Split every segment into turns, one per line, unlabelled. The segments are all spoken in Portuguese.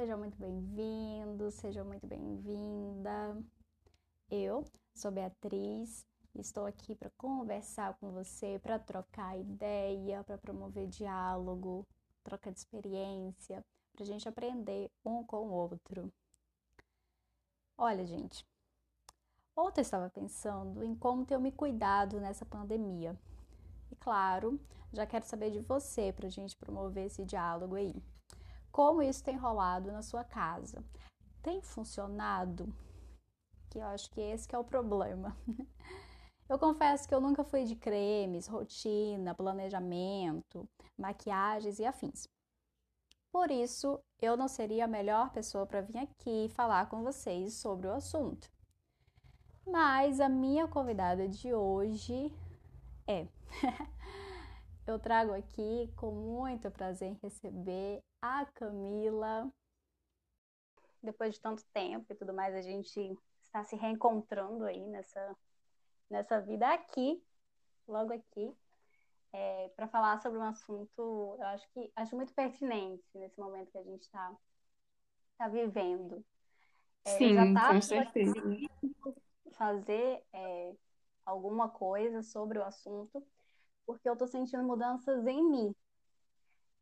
seja muito bem-vindo, seja muito bem-vinda. Eu sou Beatriz estou aqui para conversar com você, para trocar ideia, para promover diálogo, troca de experiência, para a gente aprender um com o outro. Olha, gente, ontem eu estava pensando em como ter me cuidado nessa pandemia. E claro, já quero saber de você para a gente promover esse diálogo aí. Como isso tem rolado na sua casa? Tem funcionado? Que eu acho que esse que é o problema. Eu confesso que eu nunca fui de cremes, rotina, planejamento, maquiagens e afins. Por isso, eu não seria a melhor pessoa para vir aqui falar com vocês sobre o assunto. Mas a minha convidada de hoje é. eu trago aqui com muito prazer receber a Camila. Depois de tanto tempo e tudo mais, a gente está se reencontrando aí nessa, nessa vida aqui, logo aqui, é, para falar sobre um assunto, eu acho que acho muito pertinente nesse momento que a gente está tá vivendo.
É, Sim, tá com certeza.
Fazer é, alguma coisa sobre o assunto, porque eu estou sentindo mudanças em mim.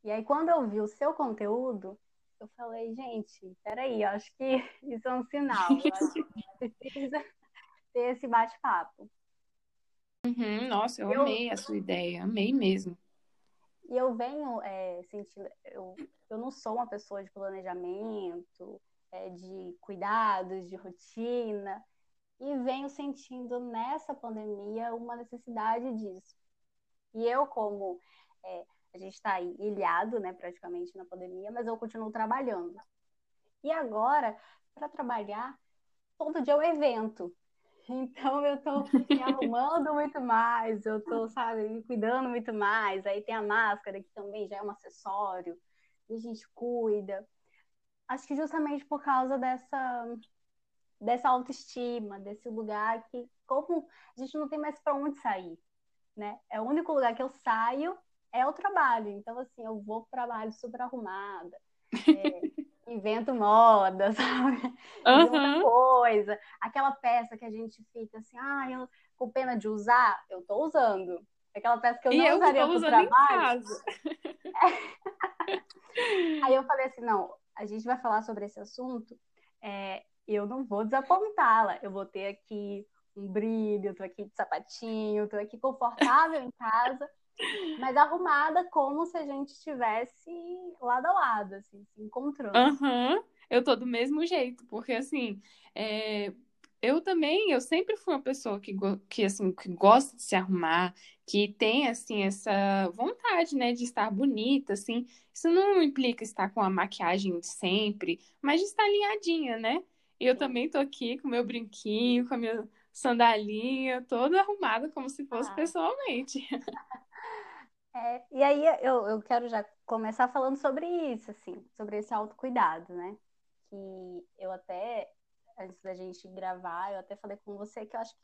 E aí, quando eu vi o seu conteúdo, eu falei, gente, peraí, eu acho que isso é um sinal. Precisa ter esse bate-papo.
Uhum, nossa, eu, eu, amei a sua ideia, amei mesmo.
E eu venho é, sentindo, eu, eu não sou uma pessoa de planejamento, é, de cuidados, de rotina, e venho sentindo nessa pandemia uma necessidade disso. E eu, como é, a gente está ilhado, né, praticamente na pandemia, mas eu continuo trabalhando. E agora, para trabalhar, todo dia é um evento. Então eu estou me arrumando muito mais, eu estou, sabe, me cuidando muito mais. Aí tem a máscara, que também já é um acessório, e a gente cuida. Acho que justamente por causa dessa, dessa autoestima, desse lugar que, como a gente não tem mais para onde sair, né? É o único lugar que eu saio é o trabalho. Então, assim, eu vou para o trabalho super arrumada. É, invento moda, sabe? Uhum. coisa. Aquela peça que a gente fica assim, ah, eu, com pena de usar, eu tô usando. Aquela peça que eu não e usaria para o trabalho. É. Aí eu falei assim, não, a gente vai falar sobre esse assunto, é, eu não vou desapontá-la. Eu vou ter aqui um brilho, eu tô aqui de sapatinho, tô aqui confortável em casa mas arrumada como se a gente estivesse lado a lado, assim, se encontrando.
Uhum. Eu tô do mesmo jeito, porque assim, é... eu também, eu sempre fui uma pessoa que, que, assim, que gosta de se arrumar, que tem, assim, essa vontade, né, de estar bonita, assim. Isso não implica estar com a maquiagem de sempre, mas de estar alinhadinha, né? E eu também tô aqui com meu brinquinho, com a minha sandalinha, toda arrumada como se fosse ah. pessoalmente.
É, e aí eu, eu quero já começar falando sobre isso, assim, sobre esse autocuidado, né? Que eu até, antes da gente gravar, eu até falei com você que eu acho que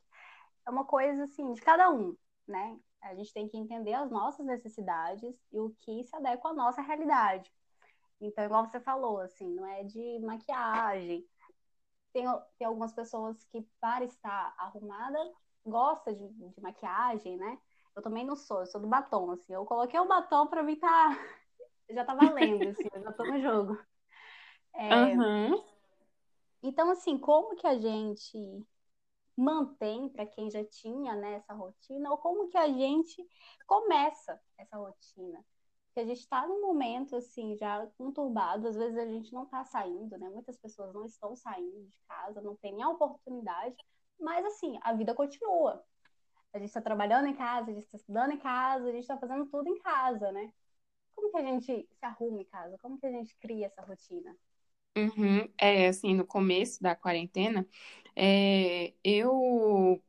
é uma coisa, assim, de cada um, né? A gente tem que entender as nossas necessidades e o que se adequa à nossa realidade. Então, igual você falou, assim, não é de maquiagem. Tem, tem algumas pessoas que, para estar arrumada, gosta de, de maquiagem, né? Eu também não sou, eu sou do batom, assim. Eu coloquei o batom pra mim tá. Já tá valendo, assim, eu já tô no jogo.
É... Uhum.
Então, assim, como que a gente mantém para quem já tinha né, essa rotina, ou como que a gente começa essa rotina? Porque a gente está num momento assim já conturbado, às vezes a gente não está saindo, né? Muitas pessoas não estão saindo de casa, não tem nem a oportunidade, mas assim, a vida continua. A gente está trabalhando em casa, a gente está estudando em casa, a gente está fazendo tudo em casa, né? Como que a gente se arruma em casa? Como que a gente cria essa rotina?
Uhum. É, assim, no começo da quarentena, é, eu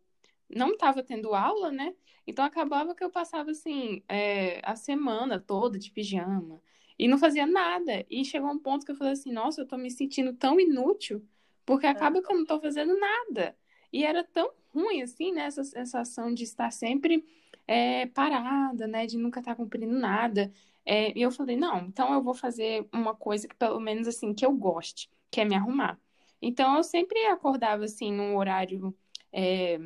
não estava tendo aula, né? Então acabava que eu passava, assim, é, a semana toda de pijama e não fazia nada. E chegou um ponto que eu falei assim, nossa, eu tô me sentindo tão inútil, porque acaba que eu não tô fazendo nada. E era tão ruim, assim, né? Essa sensação de estar sempre é, parada, né? De nunca estar tá cumprindo nada. É, e eu falei, não, então eu vou fazer uma coisa que pelo menos assim, que eu goste, que é me arrumar. Então eu sempre acordava assim num horário é,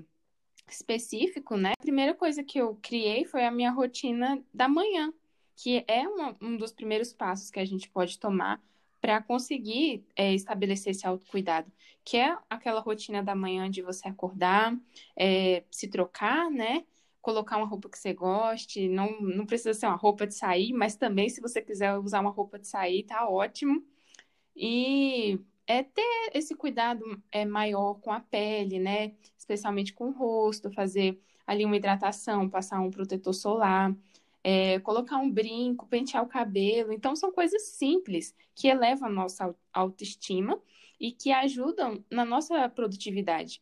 específico, né? A primeira coisa que eu criei foi a minha rotina da manhã, que é uma, um dos primeiros passos que a gente pode tomar para conseguir é, estabelecer esse autocuidado, que é aquela rotina da manhã de você acordar, é, se trocar, né? Colocar uma roupa que você goste, não, não precisa ser uma roupa de sair, mas também se você quiser usar uma roupa de sair, tá ótimo. E é ter esse cuidado é, maior com a pele, né? Especialmente com o rosto, fazer ali uma hidratação, passar um protetor solar é, colocar um brinco, pentear o cabelo. Então, são coisas simples que elevam a nossa autoestima e que ajudam na nossa produtividade.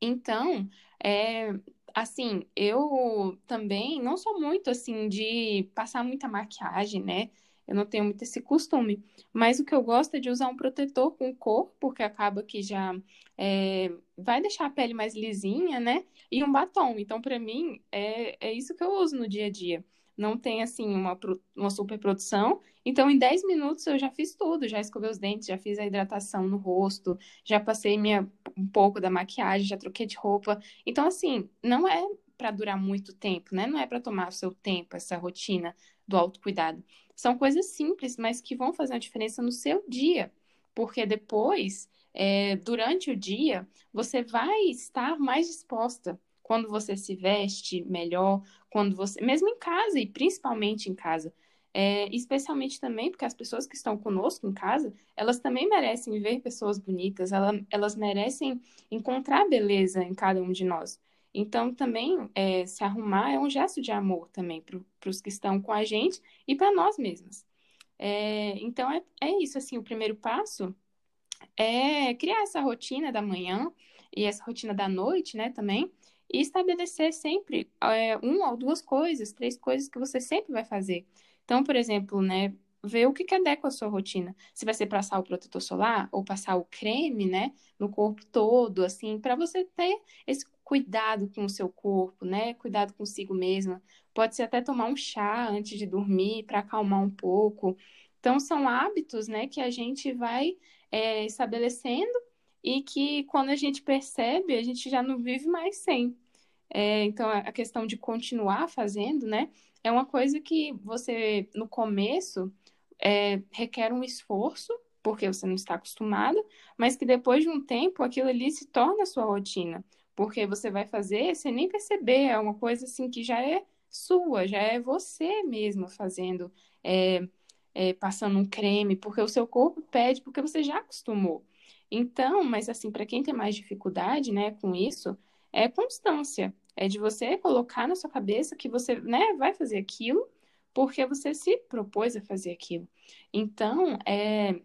Então, é, assim, eu também não sou muito assim de passar muita maquiagem, né? Eu não tenho muito esse costume. Mas o que eu gosto é de usar um protetor com cor, porque acaba que já é, vai deixar a pele mais lisinha, né? E um batom. Então, para mim, é, é isso que eu uso no dia a dia. Não tem, assim, uma, uma super produção. Então, em 10 minutos eu já fiz tudo. Já escovei os dentes, já fiz a hidratação no rosto, já passei minha, um pouco da maquiagem, já troquei de roupa. Então, assim, não é para durar muito tempo, né? Não é para tomar o seu tempo, essa rotina do autocuidado. São coisas simples, mas que vão fazer a diferença no seu dia, porque depois, é, durante o dia, você vai estar mais disposta quando você se veste melhor, quando você, mesmo em casa e principalmente em casa. É, especialmente também porque as pessoas que estão conosco em casa, elas também merecem ver pessoas bonitas, elas, elas merecem encontrar beleza em cada um de nós. Então, também, é, se arrumar é um gesto de amor também para os que estão com a gente e para nós mesmas. É, então, é, é isso, assim, o primeiro passo é criar essa rotina da manhã e essa rotina da noite, né, também, e estabelecer sempre é, uma ou duas coisas, três coisas que você sempre vai fazer. Então, por exemplo, né, ver o que, que adequa à sua rotina. Se vai ser passar o protetor solar ou passar o creme, né, no corpo todo, assim, para você ter esse cuidado com o seu corpo, né? Cuidado consigo mesma. Pode ser até tomar um chá antes de dormir para acalmar um pouco. Então, são hábitos, né, que a gente vai é, estabelecendo e que quando a gente percebe, a gente já não vive mais sem. É, então, a questão de continuar fazendo, né, é uma coisa que você, no começo, é, requer um esforço, porque você não está acostumado, mas que depois de um tempo aquilo ali se torna sua rotina porque você vai fazer sem nem perceber, é uma coisa assim que já é sua, já é você mesma fazendo, é, é, passando um creme, porque o seu corpo pede, porque você já acostumou. Então, mas assim, para quem tem mais dificuldade, né, com isso, é constância, é de você colocar na sua cabeça que você, né, vai fazer aquilo, porque você se propôs a fazer aquilo. Então, é,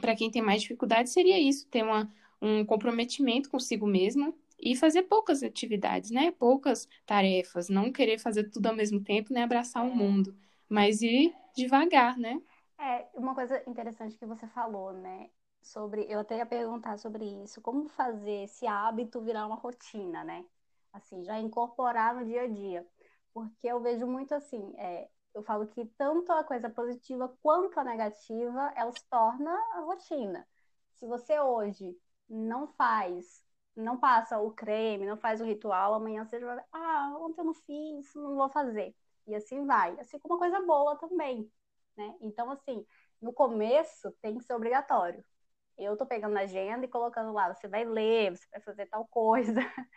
para quem tem mais dificuldade, seria isso, ter uma, um comprometimento consigo mesma, e fazer poucas atividades, né? Poucas tarefas, não querer fazer tudo ao mesmo tempo, nem abraçar o é. mundo, mas ir devagar, né?
É, uma coisa interessante que você falou, né? Sobre, eu até ia perguntar sobre isso, como fazer esse hábito virar uma rotina, né? Assim, já incorporar no dia a dia. Porque eu vejo muito assim, é, eu falo que tanto a coisa positiva quanto a negativa, ela se torna a rotina. Se você hoje não faz não passa o creme, não faz o ritual, amanhã você vai, ah, ontem eu não fiz, não vou fazer. E assim vai. Assim como uma coisa boa também, né? Então, assim, no começo tem que ser obrigatório. Eu tô pegando a agenda e colocando lá, você vai ler, você vai fazer tal coisa,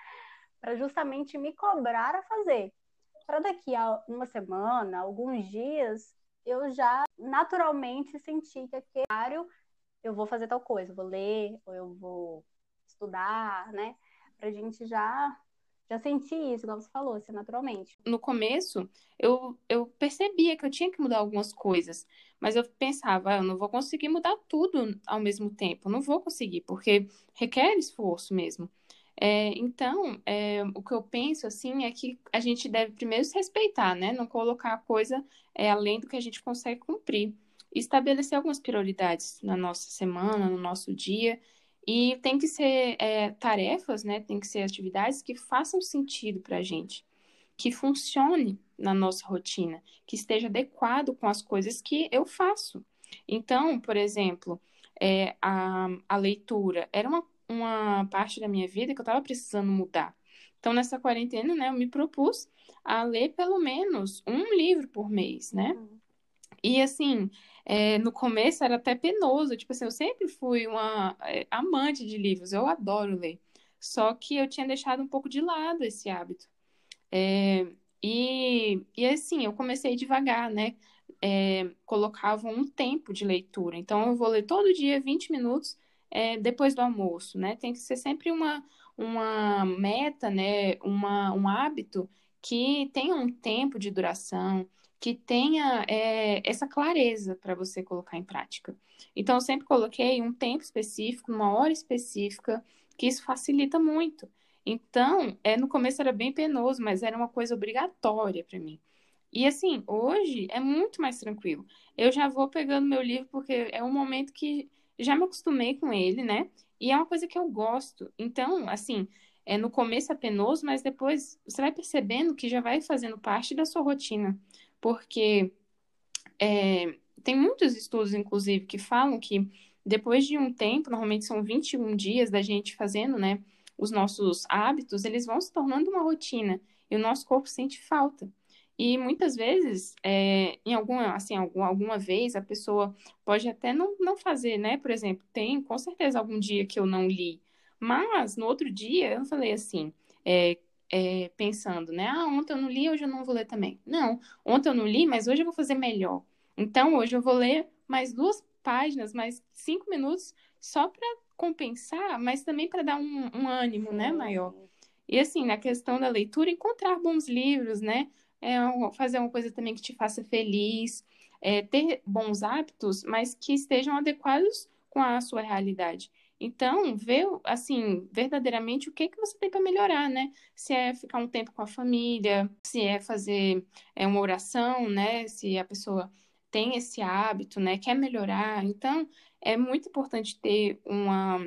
para justamente me cobrar a fazer. Para daqui a uma semana, alguns dias, eu já naturalmente sentir que aquele horário eu vou fazer tal coisa, vou ler, ou eu vou estudar, né? Pra gente já já sentir isso, como você falou, assim, naturalmente.
No começo, eu, eu percebia que eu tinha que mudar algumas coisas, mas eu pensava, ah, eu não vou conseguir mudar tudo ao mesmo tempo, não vou conseguir, porque requer esforço mesmo. É, então, é, o que eu penso, assim, é que a gente deve primeiro se respeitar, né? Não colocar a coisa é, além do que a gente consegue cumprir. Estabelecer algumas prioridades na nossa semana, no nosso dia, e tem que ser é, tarefas, né? Tem que ser atividades que façam sentido para a gente. que funcione na nossa rotina, que esteja adequado com as coisas que eu faço. Então, por exemplo, é, a, a leitura era uma, uma parte da minha vida que eu estava precisando mudar. Então, nessa quarentena, né, eu me propus a ler pelo menos um livro por mês, né? Uhum. E assim, é, no começo era até penoso, tipo assim, eu sempre fui uma é, amante de livros, eu adoro ler. Só que eu tinha deixado um pouco de lado esse hábito. É, e, e assim, eu comecei devagar, né? É, colocava um tempo de leitura. Então, eu vou ler todo dia 20 minutos é, depois do almoço, né? Tem que ser sempre uma, uma meta, né? Uma, um hábito que tenha um tempo de duração, que tenha é, essa clareza para você colocar em prática. Então, eu sempre coloquei um tempo específico, uma hora específica, que isso facilita muito. Então, é, no começo era bem penoso, mas era uma coisa obrigatória para mim. E assim, hoje é muito mais tranquilo. Eu já vou pegando meu livro porque é um momento que já me acostumei com ele, né? E é uma coisa que eu gosto. Então, assim, é, no começo é penoso, mas depois você vai percebendo que já vai fazendo parte da sua rotina. Porque é, tem muitos estudos, inclusive, que falam que depois de um tempo, normalmente são 21 dias da gente fazendo, né, os nossos hábitos, eles vão se tornando uma rotina e o nosso corpo sente falta. E muitas vezes, é, em alguma, assim, alguma, alguma vez, a pessoa pode até não, não fazer, né? Por exemplo, tem com certeza algum dia que eu não li, mas no outro dia eu falei assim, é, é, pensando, né? Ah, ontem eu não li, hoje eu não vou ler também. Não, ontem eu não li, mas hoje eu vou fazer melhor. Então, hoje eu vou ler mais duas páginas, mais cinco minutos, só para compensar, mas também para dar um, um ânimo, né, maior. E assim, na questão da leitura, encontrar bons livros, né? É, fazer uma coisa também que te faça feliz, é, ter bons hábitos, mas que estejam adequados com a sua realidade. Então, ver, assim, verdadeiramente o que que você tem para melhorar, né? Se é ficar um tempo com a família, se é fazer é, uma oração, né? Se a pessoa tem esse hábito, né? Quer melhorar. Então, é muito importante ter uma,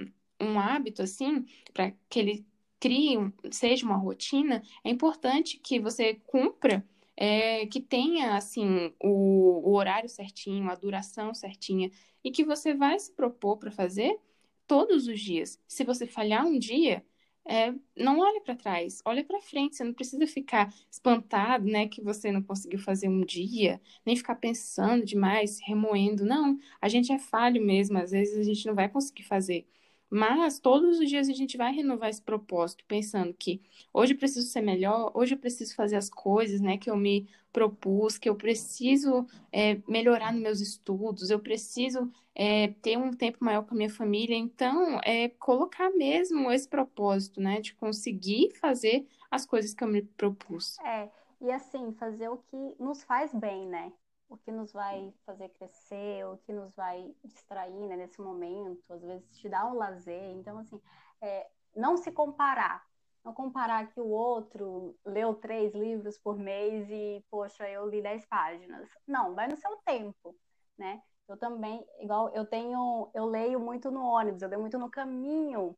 um hábito, assim, para que ele crie, seja uma rotina. É importante que você cumpra é, que tenha assim o, o, horário certinho, a duração certinha e que você vai se propor para fazer todos os dias. Se você falhar um dia, é, não olhe para trás, olhe para frente. Você não precisa ficar espantado, né, que você não conseguiu fazer um dia, nem ficar pensando demais, remoendo. Não, a gente é falho mesmo. Às vezes a gente não vai conseguir fazer. Mas todos os dias a gente vai renovar esse propósito, pensando que hoje eu preciso ser melhor, hoje eu preciso fazer as coisas, né, que eu me propus, que eu preciso é, melhorar nos meus estudos, eu preciso é, ter um tempo maior com a minha família. Então, é colocar mesmo esse propósito, né, de conseguir fazer as coisas que eu me propus.
É, e assim, fazer o que nos faz bem, né? O que nos vai fazer crescer, o que nos vai distrair né, nesse momento, às vezes te dá um lazer. Então, assim, é, não se comparar. Não comparar que o outro leu três livros por mês e, poxa, eu li dez páginas. Não, vai no seu tempo, né? Eu também, igual eu tenho, eu leio muito no ônibus, eu leio muito no caminho,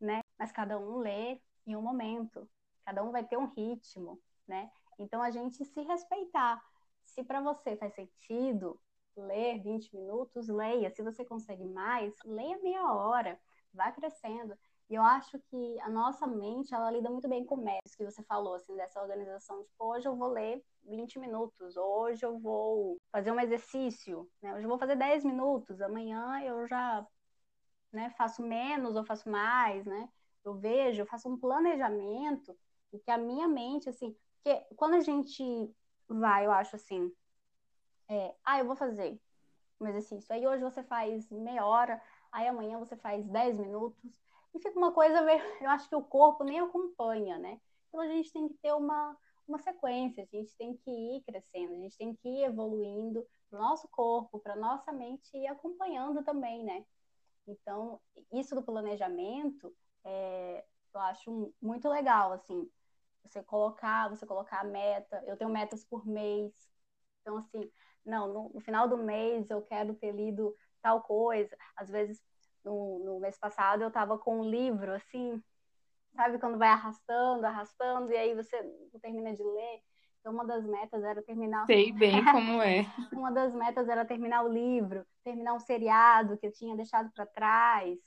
né? Mas cada um lê em um momento, cada um vai ter um ritmo, né? Então a gente se respeitar. Se para você faz sentido ler 20 minutos, leia. Se você consegue mais, leia meia hora. Vá crescendo. E eu acho que a nossa mente, ela lida muito bem com metas que você falou, assim, dessa organização. Tipo, hoje eu vou ler 20 minutos, hoje eu vou fazer um exercício, né? Hoje eu vou fazer 10 minutos, amanhã eu já né, faço menos ou faço mais, né? Eu vejo, eu faço um planejamento e que a minha mente, assim, porque quando a gente vai, eu acho assim, é, ah, eu vou fazer um exercício. Aí hoje você faz meia hora, aí amanhã você faz 10 minutos, e fica uma coisa eu acho que o corpo nem acompanha, né? Então a gente tem que ter uma, uma sequência, a gente tem que ir crescendo, a gente tem que ir evoluindo o nosso corpo, para nossa mente ir acompanhando também, né? Então, isso do planejamento, é, eu acho muito legal, assim, você colocar, você colocar a meta. Eu tenho metas por mês. Então, assim, não, no, no final do mês eu quero ter lido tal coisa. Às vezes, no, no mês passado, eu estava com um livro, assim, sabe quando vai arrastando, arrastando, e aí você não termina de ler. Então, uma das metas era terminar.
Sei bem como é.
uma das metas era terminar o livro, terminar um seriado que eu tinha deixado para trás,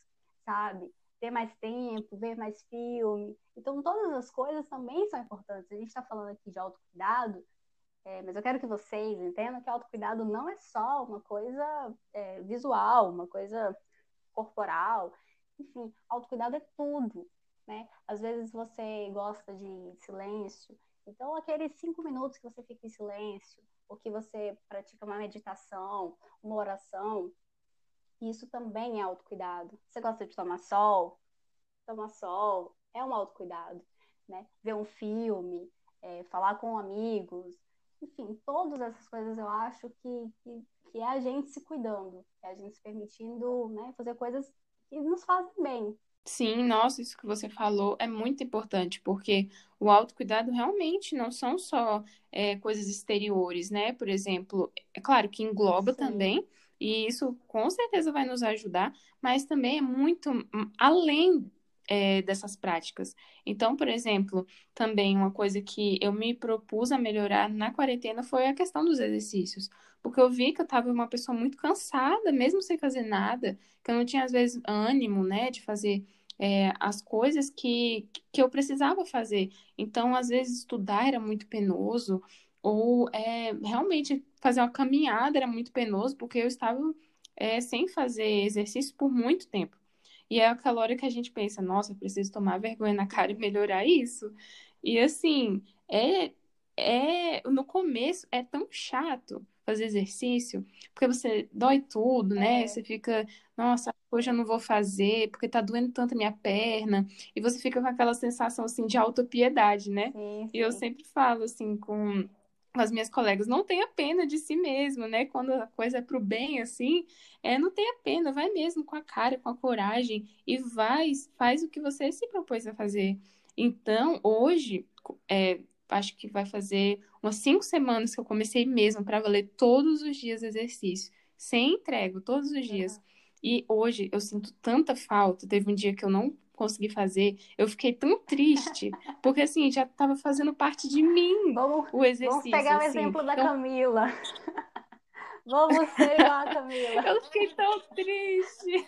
sabe? Ter mais tempo, ver mais filme. Então, todas as coisas também são importantes. A gente está falando aqui de autocuidado, é, mas eu quero que vocês entendam que autocuidado não é só uma coisa é, visual, uma coisa corporal. Enfim, autocuidado é tudo. Né? Às vezes você gosta de silêncio, então aqueles cinco minutos que você fica em silêncio, ou que você pratica uma meditação, uma oração, isso também é autocuidado. Você gosta de tomar sol? Tomar sol é um autocuidado, né? Ver um filme, é, falar com amigos, enfim, todas essas coisas eu acho que, que, que é a gente se cuidando, é a gente se permitindo né, fazer coisas que nos fazem bem,
Sim, nossa, isso que você falou é muito importante, porque o autocuidado realmente não são só é, coisas exteriores, né? Por exemplo, é claro que engloba Sim. também, e isso com certeza vai nos ajudar, mas também é muito hum, além é, dessas práticas. Então, por exemplo, também uma coisa que eu me propus a melhorar na quarentena foi a questão dos exercícios. Porque eu vi que eu estava uma pessoa muito cansada, mesmo sem fazer nada, que eu não tinha, às vezes, ânimo, né, de fazer é, as coisas que, que eu precisava fazer. Então, às vezes, estudar era muito penoso, ou é, realmente fazer uma caminhada era muito penoso, porque eu estava é, sem fazer exercício por muito tempo. E é aquela hora que a gente pensa, nossa, preciso tomar vergonha na cara e melhorar isso. E assim, é, é no começo é tão chato fazer exercício, porque você dói tudo, né? É. Você fica, nossa, hoje eu não vou fazer, porque tá doendo tanto a minha perna. E você fica com aquela sensação assim de autopiedade, né? Sim, sim. E eu sempre falo assim com com as minhas colegas, não tenha pena de si mesmo, né? Quando a coisa é pro bem, assim, é, não tenha pena, vai mesmo com a cara, com a coragem e vai, faz o que você se propôs a fazer. Então, hoje, é, acho que vai fazer umas cinco semanas que eu comecei mesmo para valer todos os dias exercício, sem entrego, todos os dias. Uhum. E hoje eu sinto tanta falta. Teve um dia que eu não consegui fazer, eu fiquei tão triste, porque assim, já estava fazendo parte de mim vamos, o exercício.
Vamos pegar o
assim.
exemplo da então... Camila. vamos ser a Camila.
Eu fiquei tão triste.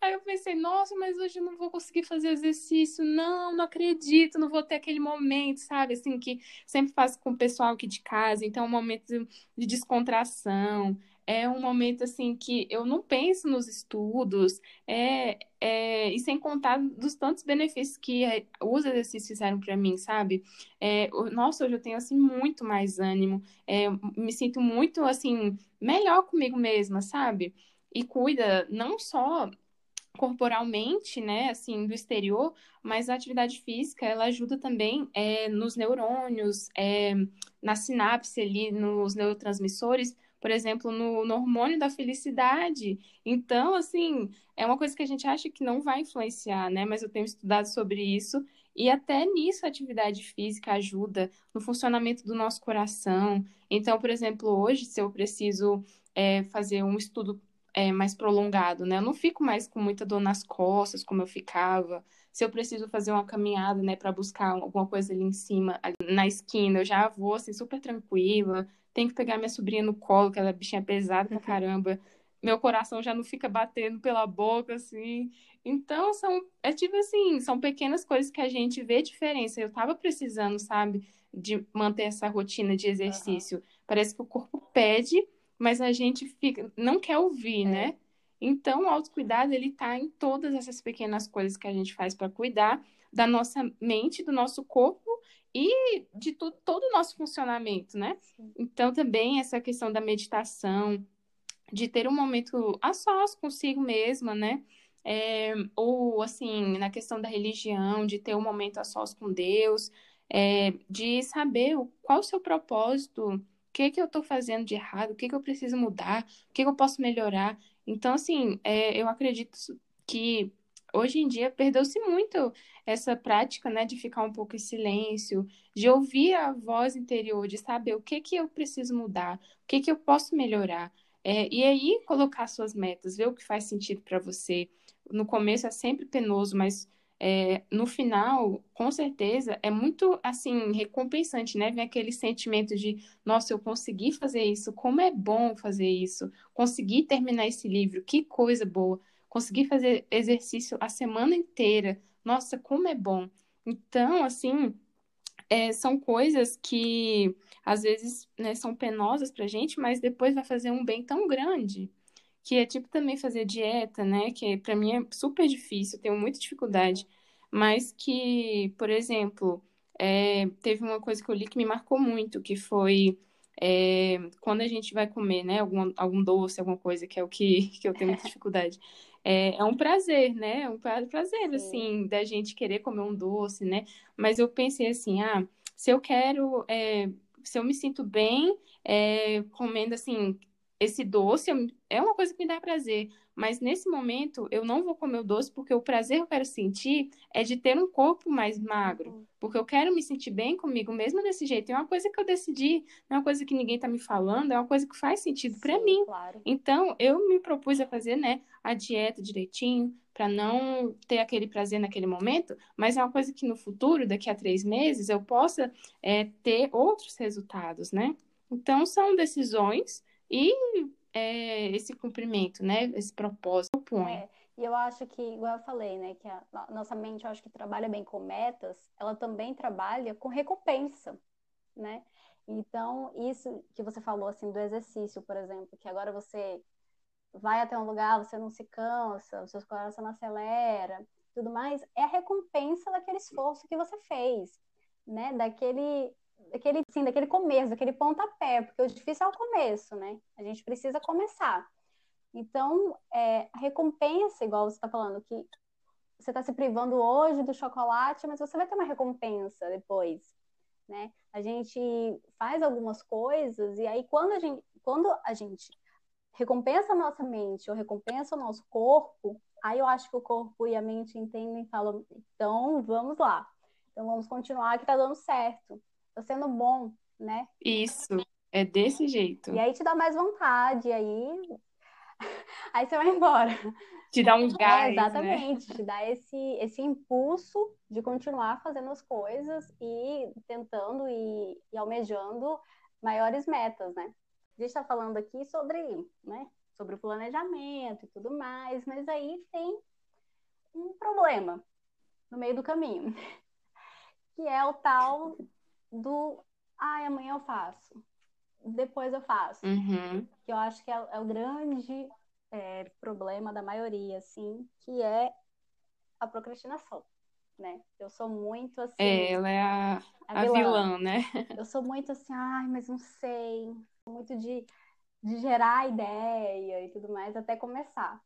Aí eu pensei, nossa, mas hoje eu não vou conseguir fazer exercício. Não, não acredito, não vou ter aquele momento, sabe? Assim, que sempre faço com o pessoal aqui de casa. Então, é um momento de descontração é um momento assim que eu não penso nos estudos, é, é, e sem contar dos tantos benefícios que é, os exercícios fizeram para mim, sabe? É, nossa, hoje eu tenho assim muito mais ânimo, é, me sinto muito assim melhor comigo mesma, sabe? E cuida não só corporalmente, né, assim, do exterior, mas a atividade física, ela ajuda também é, nos neurônios, é, na sinapse ali, nos neurotransmissores, por exemplo, no, no hormônio da felicidade. Então, assim, é uma coisa que a gente acha que não vai influenciar, né? Mas eu tenho estudado sobre isso e até nisso a atividade física ajuda no funcionamento do nosso coração. Então, por exemplo, hoje, se eu preciso é, fazer um estudo é, mais prolongado, né? Eu não fico mais com muita dor nas costas, como eu ficava. Se eu preciso fazer uma caminhada, né, para buscar alguma coisa ali em cima, ali na esquina, eu já vou assim super tranquila tenho que pegar minha sobrinha no colo, que ela é bichinha pesada pra uhum. caramba. Meu coração já não fica batendo pela boca, assim. Então, são, é tipo assim, são pequenas coisas que a gente vê diferença. Eu tava precisando, sabe, de manter essa rotina de exercício. Uhum. Parece que o corpo pede, mas a gente fica, não quer ouvir, é. né? Então, o autocuidado, ele tá em todas essas pequenas coisas que a gente faz para cuidar da nossa mente, do nosso corpo e de tu, todo o nosso funcionamento, né? Então, também essa questão da meditação, de ter um momento a sós consigo mesma, né? É, ou, assim, na questão da religião, de ter um momento a sós com Deus, é, de saber qual o seu propósito, o que, que eu estou fazendo de errado, o que, que eu preciso mudar, o que, que eu posso melhorar. Então, assim, é, eu acredito que hoje em dia perdeu-se muito essa prática, né, de ficar um pouco em silêncio, de ouvir a voz interior, de saber o que que eu preciso mudar, o que que eu posso melhorar. É, e aí colocar suas metas, ver o que faz sentido para você. No começo é sempre penoso, mas é, no final, com certeza, é muito, assim, recompensante, né? Vem aquele sentimento de, nossa, eu consegui fazer isso, como é bom fazer isso, consegui terminar esse livro, que coisa boa, consegui fazer exercício a semana inteira, nossa, como é bom. Então, assim, é, são coisas que às vezes né, são penosas pra gente, mas depois vai fazer um bem tão grande que é tipo também fazer dieta, né? Que para mim é super difícil, tenho muita dificuldade, mas que, por exemplo, é, teve uma coisa que eu li que me marcou muito, que foi é, quando a gente vai comer, né? Algum, algum doce, alguma coisa, que é o que, que eu tenho muita dificuldade. É, é um prazer, né? É um prazer, assim, da gente querer comer um doce, né? Mas eu pensei assim, ah, se eu quero, é, se eu me sinto bem é, comendo, assim, esse doce é uma coisa que me dá prazer, mas nesse momento eu não vou comer o doce porque o prazer que eu quero sentir é de ter um corpo mais magro, uhum. porque eu quero me sentir bem comigo mesmo desse jeito. É uma coisa que eu decidi, não é uma coisa que ninguém está me falando, é uma coisa que faz sentido para mim.
Claro.
Então eu me propus a fazer, né, a dieta direitinho para não ter aquele prazer naquele momento, mas é uma coisa que no futuro, daqui a três meses, eu possa é, ter outros resultados, né? Então são decisões e é, esse cumprimento, né? Esse propósito propõe.
É, e eu acho que, igual eu falei, né? Que a, nossa mente, eu acho que trabalha bem com metas, ela também trabalha com recompensa, né? Então, isso que você falou, assim, do exercício, por exemplo, que agora você vai até um lugar, você não se cansa, o seu coração não acelera, tudo mais, é a recompensa daquele esforço que você fez, né? Daquele daquele, sim, daquele começo, daquele pontapé, porque o difícil é o começo, né? A gente precisa começar. Então, é, a recompensa, igual você está falando, que você está se privando hoje do chocolate, mas você vai ter uma recompensa depois, né? A gente faz algumas coisas e aí quando a gente, quando a gente recompensa a nossa mente ou recompensa o nosso corpo, aí eu acho que o corpo e a mente entendem e falam, então vamos lá, então vamos continuar que tá dando certo tô sendo bom, né?
Isso, é desse jeito.
E aí te dá mais vontade, aí aí você vai embora.
Te dá um é, gás, é,
exatamente,
né?
te dá esse esse impulso de continuar fazendo as coisas e tentando e, e almejando maiores metas, né? A gente está falando aqui sobre, né, sobre o planejamento e tudo mais, mas aí tem um problema no meio do caminho, que é o tal do ai, amanhã eu faço, depois eu faço.
Uhum.
Que eu acho que é, é o grande é, problema da maioria, assim, que é a procrastinação, né? Eu sou muito assim.
É, ela é a, a, a vilã. vilã. né?
Eu sou muito assim, ai, mas não sei. Muito de, de gerar ideia e tudo mais até começar.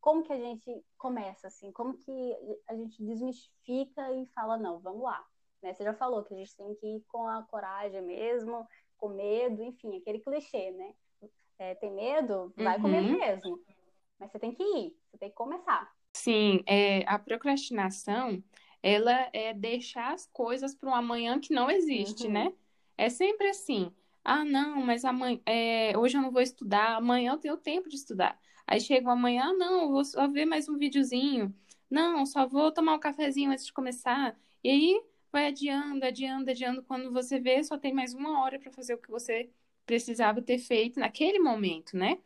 Como que a gente começa, assim? Como que a gente desmistifica e fala, não, vamos lá. Né? Você já falou que a gente tem que ir com a coragem mesmo, com medo, enfim, aquele clichê, né? É, tem medo? Vai uhum. com medo mesmo. Mas você tem que ir, você tem que começar.
Sim, é, a procrastinação, ela é deixar as coisas para um amanhã que não existe, uhum. né? É sempre assim. Ah, não, mas amanhã, é, hoje eu não vou estudar, amanhã eu tenho tempo de estudar. Aí chega amanhã, ah, não, vou só ver mais um videozinho. Não, só vou tomar um cafezinho antes de começar. E aí vai adiando, adiando, adiando. Quando você vê, só tem mais uma hora para fazer o que você precisava ter feito naquele momento, né?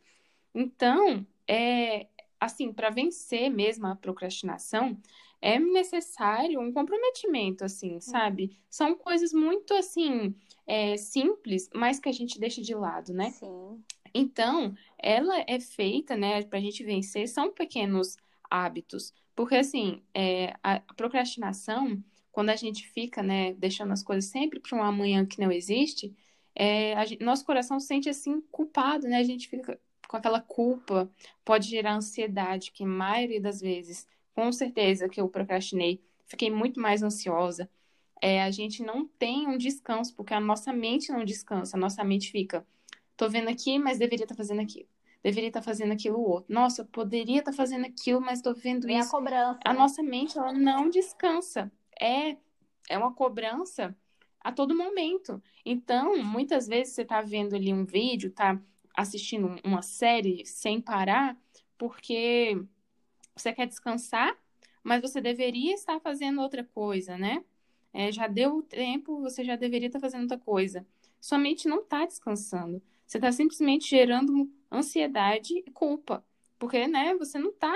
Então, é assim, para vencer mesmo a procrastinação, é necessário um comprometimento, assim, uhum. sabe? São coisas muito, assim, é, simples, mas que a gente deixa de lado, né?
Sim.
Então, ela é feita, né, para a gente vencer, são pequenos hábitos. Porque, assim, é, a procrastinação quando a gente fica, né, deixando as coisas sempre para um amanhã que não existe, é, gente, nosso coração se sente assim culpado, né? A gente fica com aquela culpa, pode gerar ansiedade, que a maioria das vezes, com certeza que eu procrastinei, fiquei muito mais ansiosa. É, a gente não tem um descanso, porque a nossa mente não descansa, a nossa mente fica, tô vendo aqui, mas deveria estar tá fazendo aquilo. Deveria estar tá fazendo aquilo outro. Nossa, eu poderia estar tá fazendo aquilo, mas estou vendo
Vem
isso.
A, cobrança,
a né? nossa mente, ela não descansa é, é uma cobrança a todo momento. Então, muitas vezes você está vendo ali um vídeo, está assistindo uma série sem parar, porque você quer descansar, mas você deveria estar fazendo outra coisa, né? É, já deu o tempo, você já deveria estar fazendo outra coisa. Sua mente não está descansando. Você está simplesmente gerando ansiedade e culpa, porque, né, você não está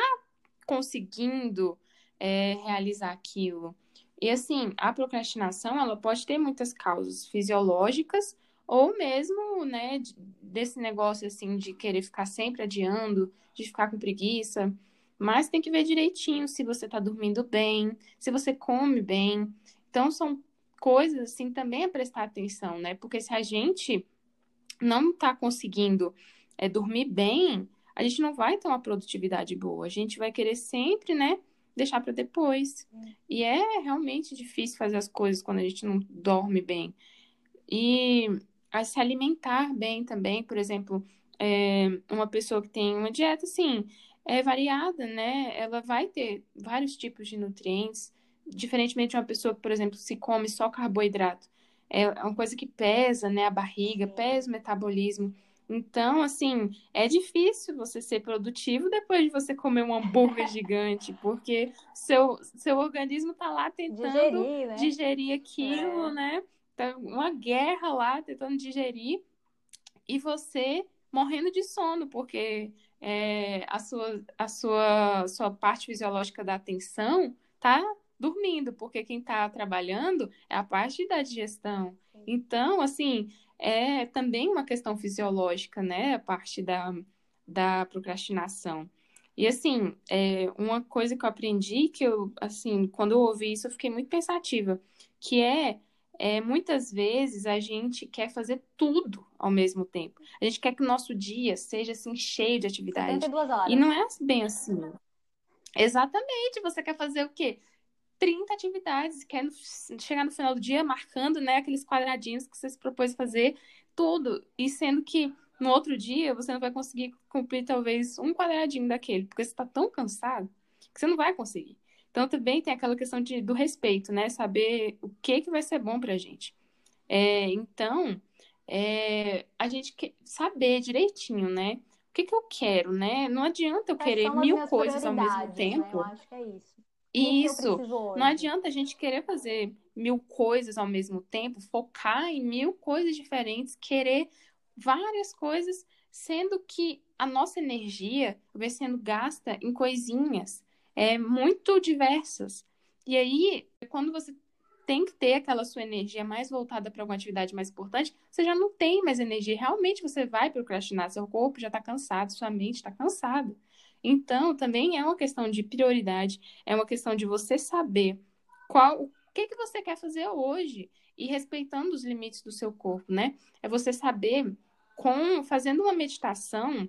conseguindo é, realizar aquilo. E assim, a procrastinação, ela pode ter muitas causas fisiológicas ou mesmo, né, desse negócio assim de querer ficar sempre adiando, de ficar com preguiça. Mas tem que ver direitinho se você está dormindo bem, se você come bem. Então são coisas assim também a prestar atenção, né? Porque se a gente não está conseguindo é, dormir bem, a gente não vai ter uma produtividade boa. A gente vai querer sempre, né, deixar para depois. E é realmente difícil fazer as coisas quando a gente não dorme bem. E a se alimentar bem também, por exemplo, é, uma pessoa que tem uma dieta assim, é variada, né? Ela vai ter vários tipos de nutrientes, diferentemente de uma pessoa que, por exemplo, se come só carboidrato. É uma coisa que pesa, né, a barriga, pesa o metabolismo. Então, assim, é difícil você ser produtivo depois de você comer um hambúrguer gigante, porque seu, seu organismo tá lá tentando digerir, né? digerir aquilo, é. né? Tá uma guerra lá tentando digerir e você morrendo de sono, porque é, a, sua, a sua, sua parte fisiológica da atenção tá dormindo, porque quem está trabalhando é a parte da digestão. Então, assim, é também uma questão fisiológica, né? A parte da, da procrastinação. E assim, é, uma coisa que eu aprendi, que eu, assim, quando eu ouvi isso, eu fiquei muito pensativa, que é, é muitas vezes a gente quer fazer tudo ao mesmo tempo. A gente quer que o nosso dia seja assim cheio de atividade.
72 horas.
E não é bem assim. Exatamente, você quer fazer o quê? 30 atividades, quer chegar no final do dia marcando, né, aqueles quadradinhos que você se propôs fazer, tudo. E sendo que no outro dia você não vai conseguir cumprir talvez um quadradinho daquele, porque você está tão cansado que você não vai conseguir. Então também tem aquela questão de, do respeito, né? Saber o que, que vai ser bom pra gente. É, então, é, a gente quer saber direitinho, né? O que, que eu quero, né? Não adianta eu querer mil coisas ao mesmo tempo. Né? Eu
acho que é isso.
Isso. Não adianta a gente querer fazer mil coisas ao mesmo tempo, focar em mil coisas diferentes, querer várias coisas, sendo que a nossa energia vai sendo gasta em coisinhas é, muito diversas. E aí, quando você tem que ter aquela sua energia mais voltada para alguma atividade mais importante, você já não tem mais energia. Realmente você vai procrastinar, seu corpo já está cansado, sua mente está cansada. Então, também é uma questão de prioridade, é uma questão de você saber qual o que, que você quer fazer hoje e respeitando os limites do seu corpo, né? É você saber com fazendo uma meditação,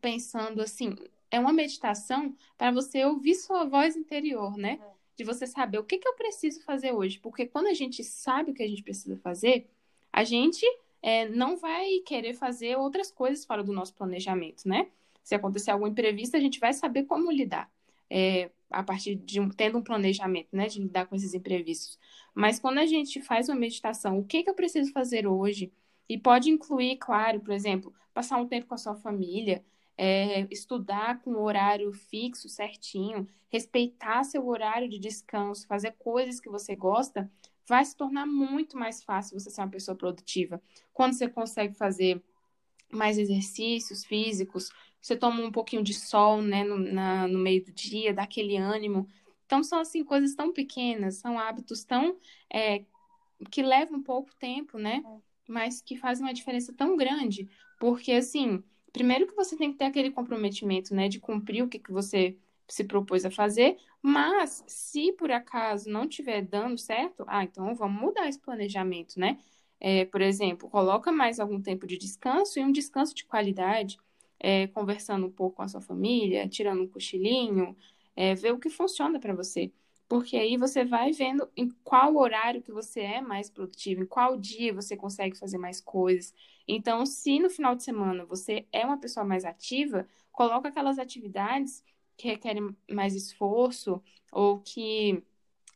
pensando assim, é uma meditação para você ouvir sua voz interior, né? É. De você saber o que, que eu preciso fazer hoje. Porque quando a gente sabe o que a gente precisa fazer, a gente é, não vai querer fazer outras coisas fora do nosso planejamento, né? Se acontecer algum imprevisto, a gente vai saber como lidar. É, a partir de um, tendo um planejamento, né, de lidar com esses imprevistos. Mas quando a gente faz uma meditação, o que, que eu preciso fazer hoje? E pode incluir, claro, por exemplo, passar um tempo com a sua família, é, estudar com um horário fixo, certinho, respeitar seu horário de descanso, fazer coisas que você gosta, vai se tornar muito mais fácil você ser uma pessoa produtiva. Quando você consegue fazer mais exercícios físicos, você toma um pouquinho de sol, né, no, na, no meio do dia, dá aquele ânimo. Então, são, assim, coisas tão pequenas, são hábitos tão... É, que levam pouco tempo, né, é. mas que fazem uma diferença tão grande, porque, assim, primeiro que você tem que ter aquele comprometimento, né, de cumprir o que, que você se propôs a fazer, mas se por acaso não estiver dando certo, ah, então vamos mudar esse planejamento, né? É, por exemplo, coloca mais algum tempo de descanso e um descanso de qualidade, é, conversando um pouco com a sua família, tirando um cochilinho, é, ver o que funciona para você. Porque aí você vai vendo em qual horário que você é mais produtivo, em qual dia você consegue fazer mais coisas. Então, se no final de semana você é uma pessoa mais ativa, coloca aquelas atividades que requerem mais esforço ou que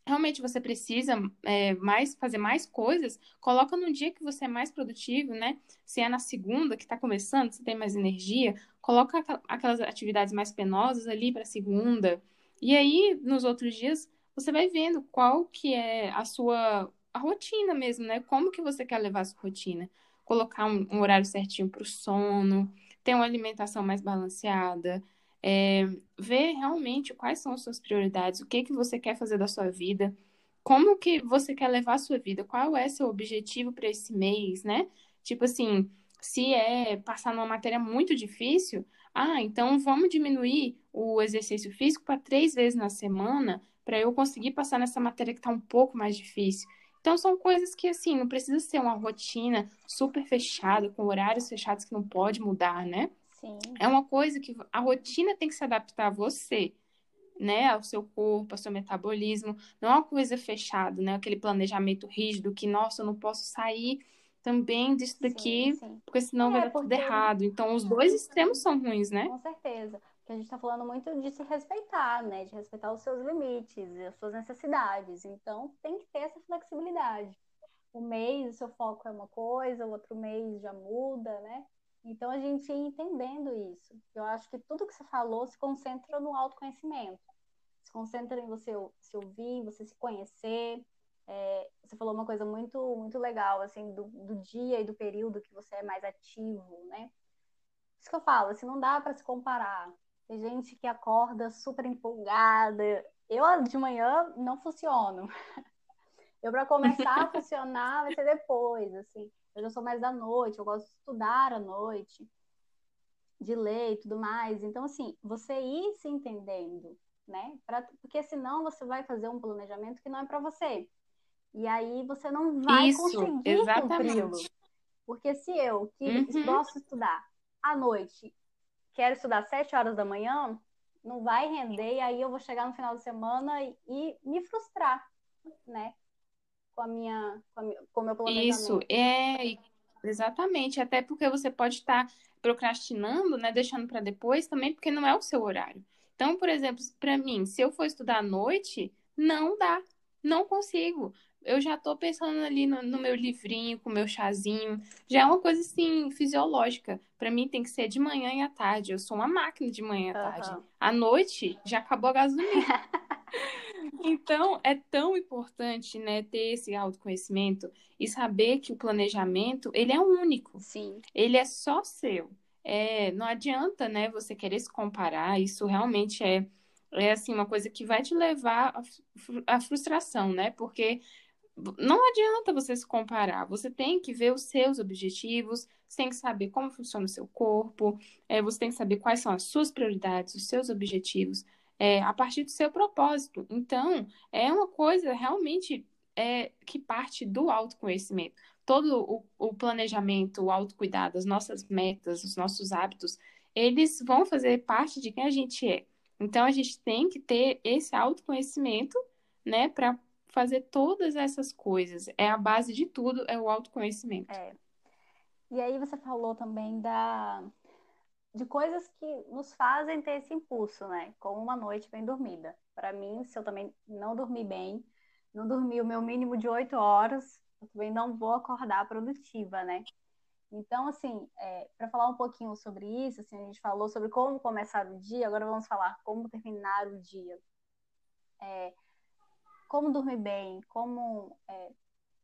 realmente você precisa é, mais fazer mais coisas, coloca no dia que você é mais produtivo, né? Se é na segunda que está começando, você tem mais energia, coloca aquelas atividades mais penosas ali para segunda. E aí, nos outros dias, você vai vendo qual que é a sua a rotina mesmo, né? Como que você quer levar a sua rotina? Colocar um, um horário certinho para o sono, ter uma alimentação mais balanceada, é, ver realmente quais são as suas prioridades, o que que você quer fazer da sua vida, como que você quer levar a sua vida, qual é seu objetivo para esse mês, né? Tipo assim, se é passar numa matéria muito difícil, ah, então vamos diminuir o exercício físico para três vezes na semana para eu conseguir passar nessa matéria que está um pouco mais difícil. Então são coisas que assim, não precisa ser uma rotina super fechada, com horários fechados que não pode mudar, né?
Sim.
É uma coisa que a rotina tem que se adaptar a você, né? Ao seu corpo, ao seu metabolismo. Não é uma coisa fechada, né? Aquele planejamento rígido que, nossa, eu não posso sair também disso daqui,
Sim, sim.
porque senão vai
É,
dar tudo
porque
errado. Então, os dois extremos são ruins, né?
Com certeza. Porque a gente está falando muito de se respeitar, né? De respeitar os seus limites e as suas necessidades. Então, tem que ter essa flexibilidade. Um mês, o seu foco é uma coisa, o outro mês já muda, né? Então, a gente ir entendendo isso. Eu acho que tudo que você falou se concentra no autoconhecimento. Se concentra em você se ouvir, você se conhecer. É, você falou uma coisa muito, muito legal, assim, do, do dia e do período que você é mais ativo, né? Isso que eu falo, assim, não dá para se comparar. Tem gente que acorda super empolgada. Eu, de manhã, não funciono. Eu, para começar a funcionar, vai ser depois, assim. Eu já sou mais da noite, eu gosto de estudar à noite, de ler e tudo mais. Então, assim, você ir se entendendo, né? Pra, porque senão você vai fazer um planejamento que não é para você. E aí você não vai
Isso,
conseguir cumpri-lo. Porque se eu, que
Uhum.
gosto de estudar à noite, quero estudar sete horas da manhã, não vai render, e aí eu vou chegar no final de semana e, e me frustrar, né? Com a minha, com, o meu
Isso,
planejamento.
é e- exatamente. Até porque você pode estar procrastinando, né? Deixando para depois também, porque não é o seu horário. Então, por exemplo, para mim, se eu for estudar à noite, não dá, não consigo. Eu já estou pensando ali no, no meu livrinho, com o meu chazinho. Já é uma coisa assim, fisiológica. Para mim tem que ser de manhã e à tarde. Eu sou uma máquina de manhã e à tarde. À noite já acabou a gasolina. Então, é tão importante, né, ter esse autoconhecimento e saber que o planejamento, ele é único,
Sim,
ele é só seu. É, não adianta, né, você querer se comparar, isso realmente é, é assim, uma coisa que vai te levar à fru- à frustração, né, porque não adianta você se comparar, você tem que ver os seus objetivos, você tem que saber como funciona o seu corpo, é, você tem que saber quais são as suas prioridades, os seus objetivos, é, a partir do seu propósito. Então, é uma coisa realmente é, que parte do autoconhecimento. Todo o, o planejamento, o autocuidado, as nossas metas, os nossos hábitos, eles vão fazer parte de quem a gente é. Então, a gente tem que ter esse autoconhecimento, né, para fazer todas essas coisas. É a base de tudo, é o autoconhecimento.
é. E aí você falou também da de coisas que nos fazem ter esse impulso, né? Como uma noite bem dormida. Para mim, se eu também não dormir bem, não dormir o meu mínimo de oito horas, eu também não vou acordar produtiva, né? Então, assim, é, para falar um pouquinho sobre isso, assim, a gente falou sobre como começar o dia, agora vamos falar como terminar o dia. É, como dormir bem, como é,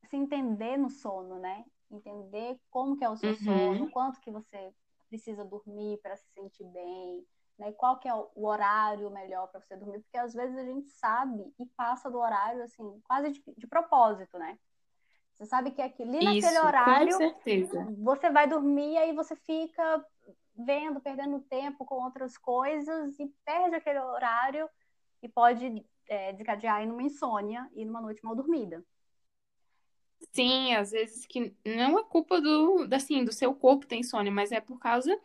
se entender no sono, né? Entender como que é o seu
Uhum.
sono, quanto que você precisa dormir para se sentir bem, né? Qual que é o horário melhor para você dormir, porque às vezes a gente sabe e passa do horário assim, quase de, de propósito, né? Você sabe que aqui, ali naquele
Isso,
horário você vai dormir e aí você fica vendo, perdendo tempo com outras coisas e perde aquele horário e pode é, desencadear em uma insônia e numa noite mal dormida.
Sim, às vezes que não é culpa do, assim, do seu corpo ter insônia, mas é por causa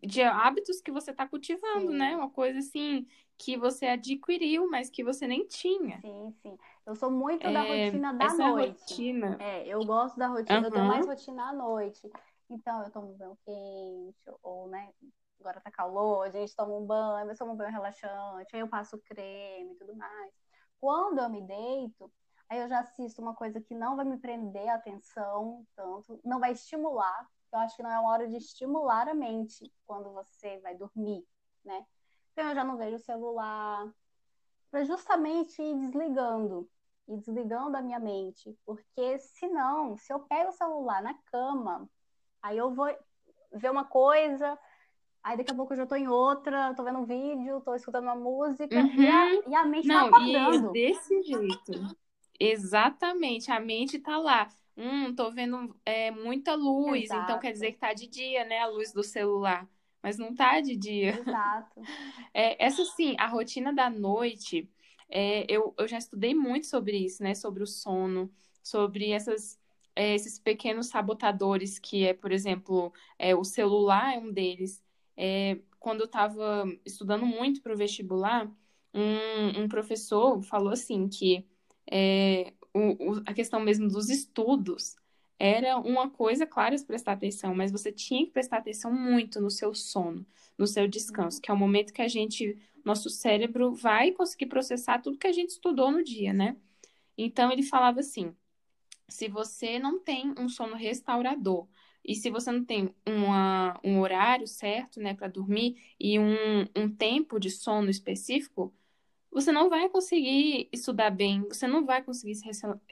de hábitos que você está cultivando,
Sim.
né? Uma coisa assim que você adquiriu, mas que você nem tinha.
Sim, sim. Eu sou muito da
É,
rotina da
essa
noite.
rotina.
É, eu gosto da rotina, eu tenho mais rotina à noite. Então, eu tomo um banho quente, ou, né, agora tá calor, a gente toma um banho, eu tomo um banho relaxante, aí eu passo creme e tudo mais. Quando eu me deito, aí eu já assisto uma coisa que não vai me prender a atenção tanto, não vai estimular. Eu acho que não é uma hora de estimular a mente quando você vai dormir, né? Então, eu já não vejo o celular, para justamente ir desligando e desligando a minha mente, porque senão, se eu pego o celular na cama, aí eu vou ver uma coisa, aí daqui a pouco eu já tô em outra, tô vendo um vídeo, tô escutando uma música, uhum. e, a, e, a, mente tá Não, tá acordando.
E é desse jeito. Exatamente, a mente tá lá. Hum, tô vendo é, muita luz, Exato. então quer dizer que tá de dia, né? A luz do celular. Mas não tá de dia.
Exato.
É, essa sim, a rotina da noite, é, eu, eu já estudei muito sobre isso, né? Sobre o sono, sobre essas, é, esses pequenos sabotadores que é, por exemplo, é, o celular é um deles. É, quando eu estava estudando muito para o vestibular, um, um professor falou assim que é, o, o, a questão mesmo dos estudos era uma coisa, claro, de prestar atenção, mas você tinha que prestar atenção muito no seu sono, no seu descanso, que é o momento que a gente, nosso cérebro vai conseguir processar tudo que a gente estudou no dia, né? Então ele falava assim: se você não tem um sono restaurador e se você não tem uma, um horário certo, né, para dormir e um, um tempo de sono específico, você não vai conseguir estudar bem, você não vai conseguir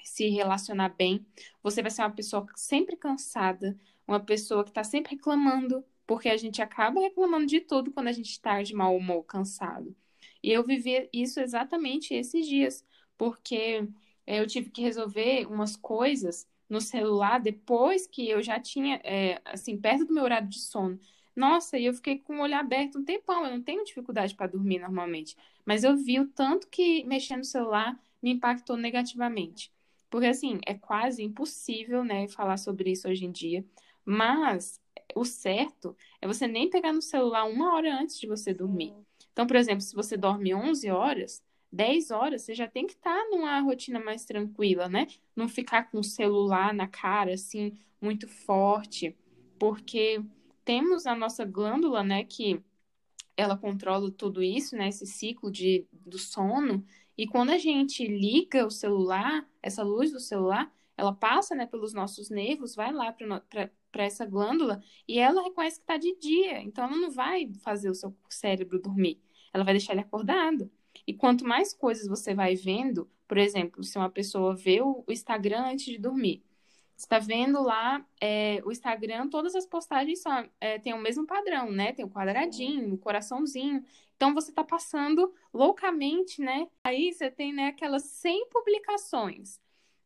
se relacionar bem, você vai ser uma pessoa sempre cansada, uma pessoa que está sempre reclamando, porque a gente acaba reclamando de tudo quando a gente está de mau humor, cansado. E eu vivi isso exatamente esses dias, porque eh, eu tive que resolver umas coisas no celular depois que eu já tinha, é, assim, perto do meu horário de sono. Nossa, e eu fiquei com o olho aberto um tempão. Eu não tenho dificuldade para dormir normalmente. Mas eu vi o tanto que mexer no celular me impactou negativamente. Porque, assim, é quase impossível, né, falar sobre isso hoje em dia. Mas o certo é você nem pegar no celular uma hora antes de você dormir. Então, por exemplo, se você dorme 11 horas, 10 horas, você já tem que estar tá numa rotina mais tranquila, né? Não ficar com o celular na cara, assim, muito forte. Porque temos a nossa glândula, né, que ela controla tudo isso, né, esse ciclo de, do sono. E quando a gente liga o celular, essa luz do celular, ela passa, né, pelos nossos nervos, vai lá para essa glândula e ela reconhece que está de dia. Então, ela não vai fazer o seu cérebro dormir. Ela vai deixar ele acordado. E quanto mais coisas você vai vendo, por exemplo, se uma pessoa vê o Instagram antes de dormir, está vendo lá é, o Instagram, todas as postagens são, é, têm o mesmo padrão, né? Tem o quadradinho, o coraçãozinho. Então você está passando loucamente, né? Aí você tem né, aquelas 100 publicações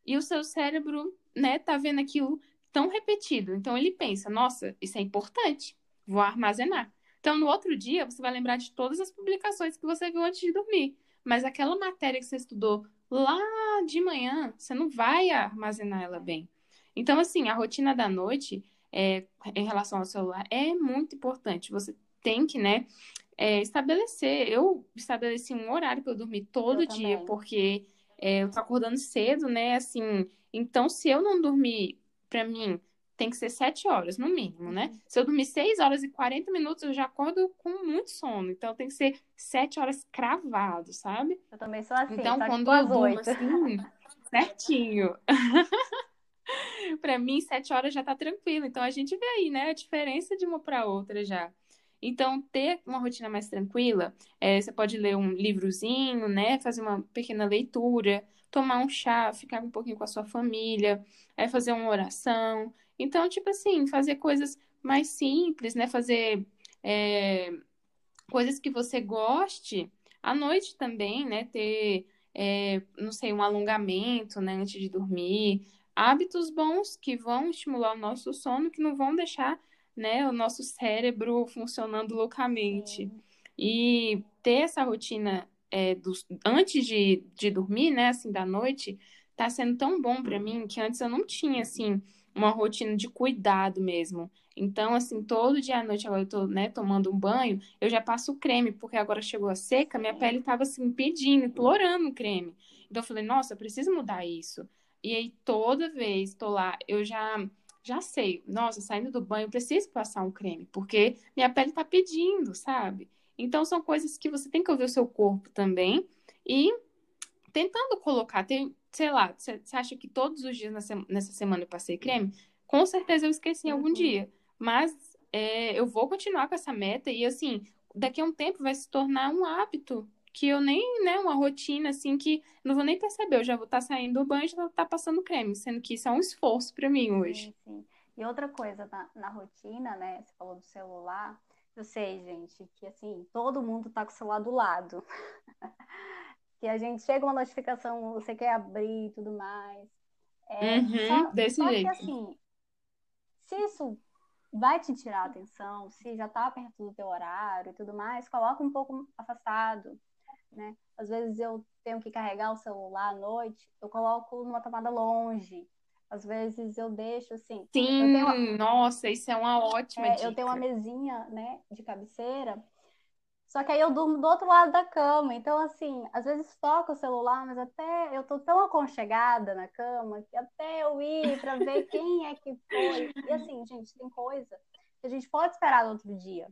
e o seu cérebro, né, tá vendo aquilo tão repetido. Então ele pensa: nossa, isso é importante, vou armazenar. Então no outro dia você vai lembrar de todas as publicações que você viu antes de dormir. Mas aquela matéria que você estudou lá de manhã, você não vai armazenar ela bem. Então, assim, a rotina da noite é, em relação ao celular é muito importante. Você tem que, né, é, estabelecer. Eu estabeleci um horário para eu dormir todo eu dia, também. porque é, eu tô acordando cedo, né? Assim, então, se eu não dormir, para mim, tem que ser sete horas, no mínimo, né? Uhum. Se eu dormir seis horas e 40 minutos, eu já acordo com muito sono. Então, tem que ser sete horas cravado, sabe?
Eu também sou assim.
Então, quando eu durmo assim, certinho. para mim, sete horas já tá tranquilo. Então a gente vê aí, né, a diferença de uma para outra já. Então, ter uma rotina mais tranquila, é, você pode ler um livrozinho, né? Fazer uma pequena leitura, tomar um chá, ficar um pouquinho com a sua família, é, fazer uma oração. Então, tipo assim, fazer coisas mais simples, né? Fazer é, coisas que você goste à noite também, né? Ter, é, não sei, um alongamento, né? Antes de dormir hábitos bons que vão estimular o nosso sono, que não vão deixar né, o nosso cérebro funcionando loucamente. E ter essa rotina é, dos, antes de, de dormir, né, assim, da noite, tá sendo tão bom para mim que antes eu não tinha, assim, uma rotina de cuidado mesmo. Então, assim, todo dia à noite, agora eu tô, né, tomando um banho, eu já passo o creme, porque agora chegou a seca, minha pele tava, assim, pedindo, implorando o creme. Então, eu falei, nossa, eu preciso mudar isso. E aí toda vez tô lá, eu já já sei, nossa, saindo do banho, preciso passar um creme, porque minha pele tá pedindo, sabe? Então são coisas que você tem que ouvir o seu corpo também e tentando colocar, tem, sei lá, você acha que todos os dias nessa semana eu passei creme? Com certeza eu esqueci em algum uhum. dia, mas é, eu vou continuar com essa meta e assim, daqui a um tempo vai se tornar um hábito que eu nem, né, uma rotina assim que não vou nem perceber, eu já vou estar tá saindo do banho e já vou estar tá passando creme, sendo que isso é um esforço para mim hoje.
Sim, sim. E outra coisa na, na rotina, né, você falou do celular, eu sei, gente, que assim, todo mundo tá com o celular do lado. que a gente chega uma notificação, você quer abrir e tudo mais.
É, uhum, só, desse
só
jeito.
que assim, se isso vai te tirar a atenção, se já tá perto do teu horário e tudo mais, coloca um pouco afastado, né? Às vezes eu tenho que carregar o celular à noite, eu coloco numa tomada longe. Às vezes eu deixo assim.
Sim, tenho... nossa, isso é uma ótima
é,
dica.
Eu tenho uma mesinha, né, de cabeceira. Só que aí eu durmo do outro lado da cama. Então, assim, às vezes toca o celular, mas até eu tô tão aconchegada na cama que até eu ir para ver quem é que foi. E assim, gente, tem coisa que a gente pode esperar no outro dia.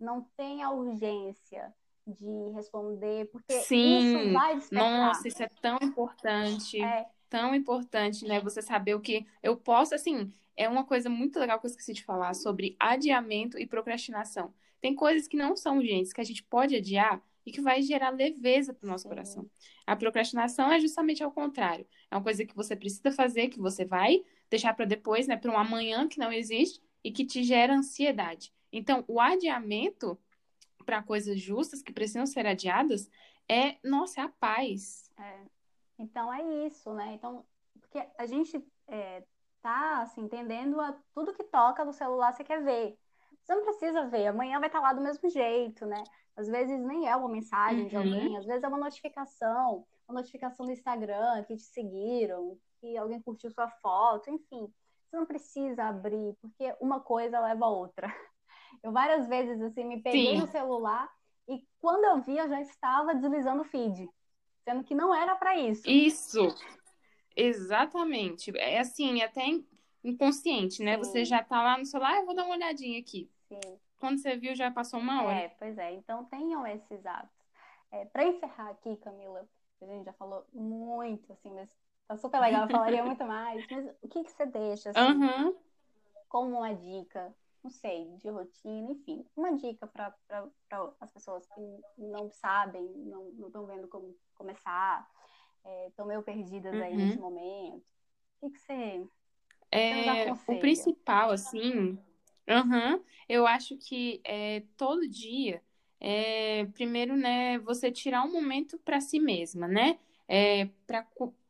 Não tem a urgência de responder, porque Sim, isso vai despertar.
Nossa, isso é tão importante. É. Tão importante, né? Você saber o que eu posso, assim, é uma coisa muito legal que eu esqueci de falar sobre adiamento e procrastinação. Tem coisas que não são urgentes, que a gente pode adiar e que vai gerar leveza para o nosso Sim. coração. A procrastinação é justamente ao contrário. É uma coisa que você precisa fazer, que você vai deixar para depois, né, para um amanhã que não existe e que te gera ansiedade. Então, o adiamento para coisas justas que precisam ser adiadas é, nossa, é a paz.
É. Então é isso, né? Então, porque a gente é, tá assim, entendendo a tudo que toca no celular você quer ver. Você não precisa ver, amanhã vai estar tá lá do mesmo jeito, né? Às vezes nem é uma mensagem uhum. de alguém, às vezes é uma notificação, uma notificação do Instagram que te seguiram, que alguém curtiu sua foto, enfim. Você não precisa abrir, porque uma coisa leva a outra. Eu várias vezes assim me peguei Sim. no celular e quando eu vi eu já estava deslizando o feed, sendo que não era para isso.
Isso. Exatamente. É assim, é até inconsciente, né? Sim. Você já tá lá no celular, ah, eu vou dar uma olhadinha aqui.
Sim.
Quando você viu, já passou uma hora.
É, pois é. Então tenham esses atos. É, para encerrar aqui, Camila, a gente já falou muito, assim, mas tá super legal, eu falaria muito mais. Mas o que, que você deixa, assim,
uhum.
como uma dica não sei, de rotina, enfim, uma dica para as pessoas que não sabem, não estão vendo como começar, estão é, meio perdidas uhum. aí nesse momento. O que, que você,
é, O principal, assim, uhum, eu acho que é, todo dia, é, primeiro, né, você tirar um momento para si mesma, né? É,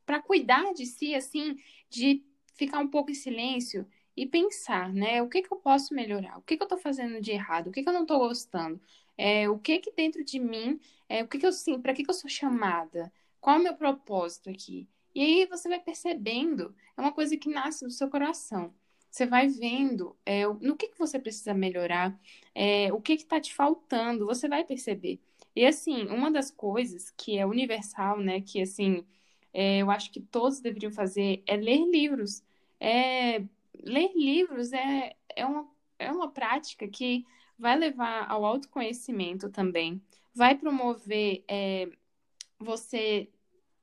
para cuidar de si, assim, de ficar um pouco em silêncio e pensar, né? O que, que eu posso melhorar? O que, que eu estou fazendo de errado? O que, que eu não estou gostando? É, o que que dentro de mim, é, o que que eu sim, para que, que eu sou chamada? Qual é o meu propósito aqui? E aí você vai percebendo, é uma coisa que nasce no seu coração. Você vai vendo é, no que, que você precisa melhorar, é, o que está te faltando, você vai perceber. E assim, uma das coisas que é universal, né, que assim, é, eu acho que todos deveriam fazer é ler livros. É, ler livros é, é, uma, é uma prática que vai levar ao autoconhecimento também, vai promover é, você,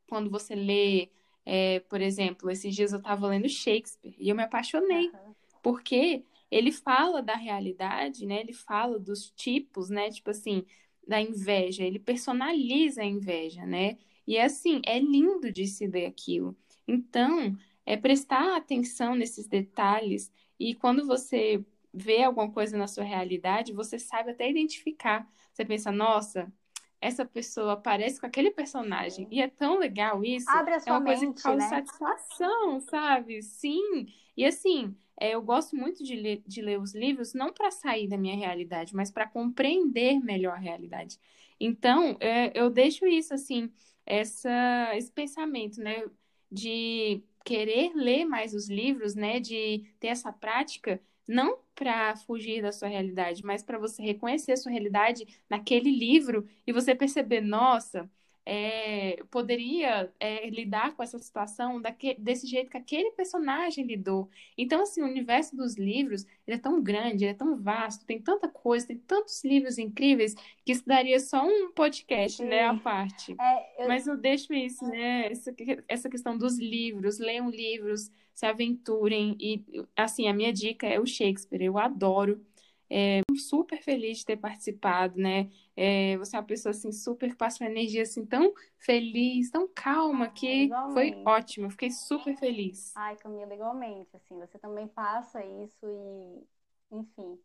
quando você lê, é, por exemplo, esses dias eu estava lendo Shakespeare e eu me apaixonei, uhum. porque ele fala da realidade, né? Ele fala dos tipos, né? Tipo assim, da inveja, ele personaliza a inveja, né? E é assim, é lindo de se ler aquilo. Então, é prestar atenção nesses detalhes e quando você vê alguma coisa na sua realidade, você sabe até identificar. Você pensa, nossa, essa pessoa parece com aquele personagem. E é tão legal isso.
Abre a sua
é uma
mente,
coisa que causa
né?
satisfação, sabe? Sim. E assim, é, eu gosto muito de ler, de ler os livros, não para sair da minha realidade, mas para compreender melhor a realidade. Então, é, eu deixo isso, assim, essa, esse pensamento, né? De querer ler mais os livros, né, de ter essa prática, não para fugir da sua realidade, mas para você reconhecer a sua realidade naquele livro e você perceber, nossa, é, poderia é, lidar com essa situação daque, desse jeito que aquele personagem lidou. Então, assim, o universo dos livros é tão grande, é tão vasto, tem tanta coisa, tem tantos livros incríveis que isso daria só um podcast, Sim. né, à parte.
É,
eu... Mas eu deixo isso, né, essa, essa questão dos livros, leiam livros, se aventurem e, assim, a minha dica é o Shakespeare, eu adoro. É, super feliz de ter participado, né? É, você é uma pessoa assim super que passa uma energia assim tão feliz, tão calma
Ah,
que foi
igualmente.
ótimo. Eu fiquei super feliz.
Ai, Camila, igualmente, assim, você também passa isso e, enfim,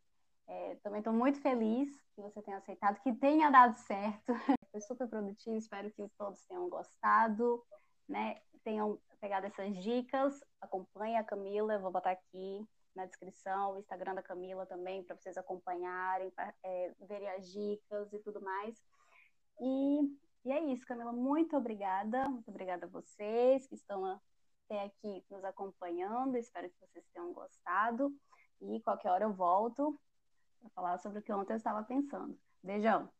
é, também estou muito feliz que você tenha aceitado, que tenha dado certo. Foi super produtivo, espero que todos tenham gostado, né? Tenham pegado essas dicas. Acompanhe a Camila, eu vou botar aqui na descrição o Instagram da Camila também, para vocês acompanharem, pra, é, verem as dicas e tudo mais. E, e é isso, Camila, muito obrigada. Muito obrigada a vocês que estão até aqui nos acompanhando. Espero que vocês tenham gostado. E qualquer hora eu volto para falar sobre o que ontem eu estava pensando. Beijão!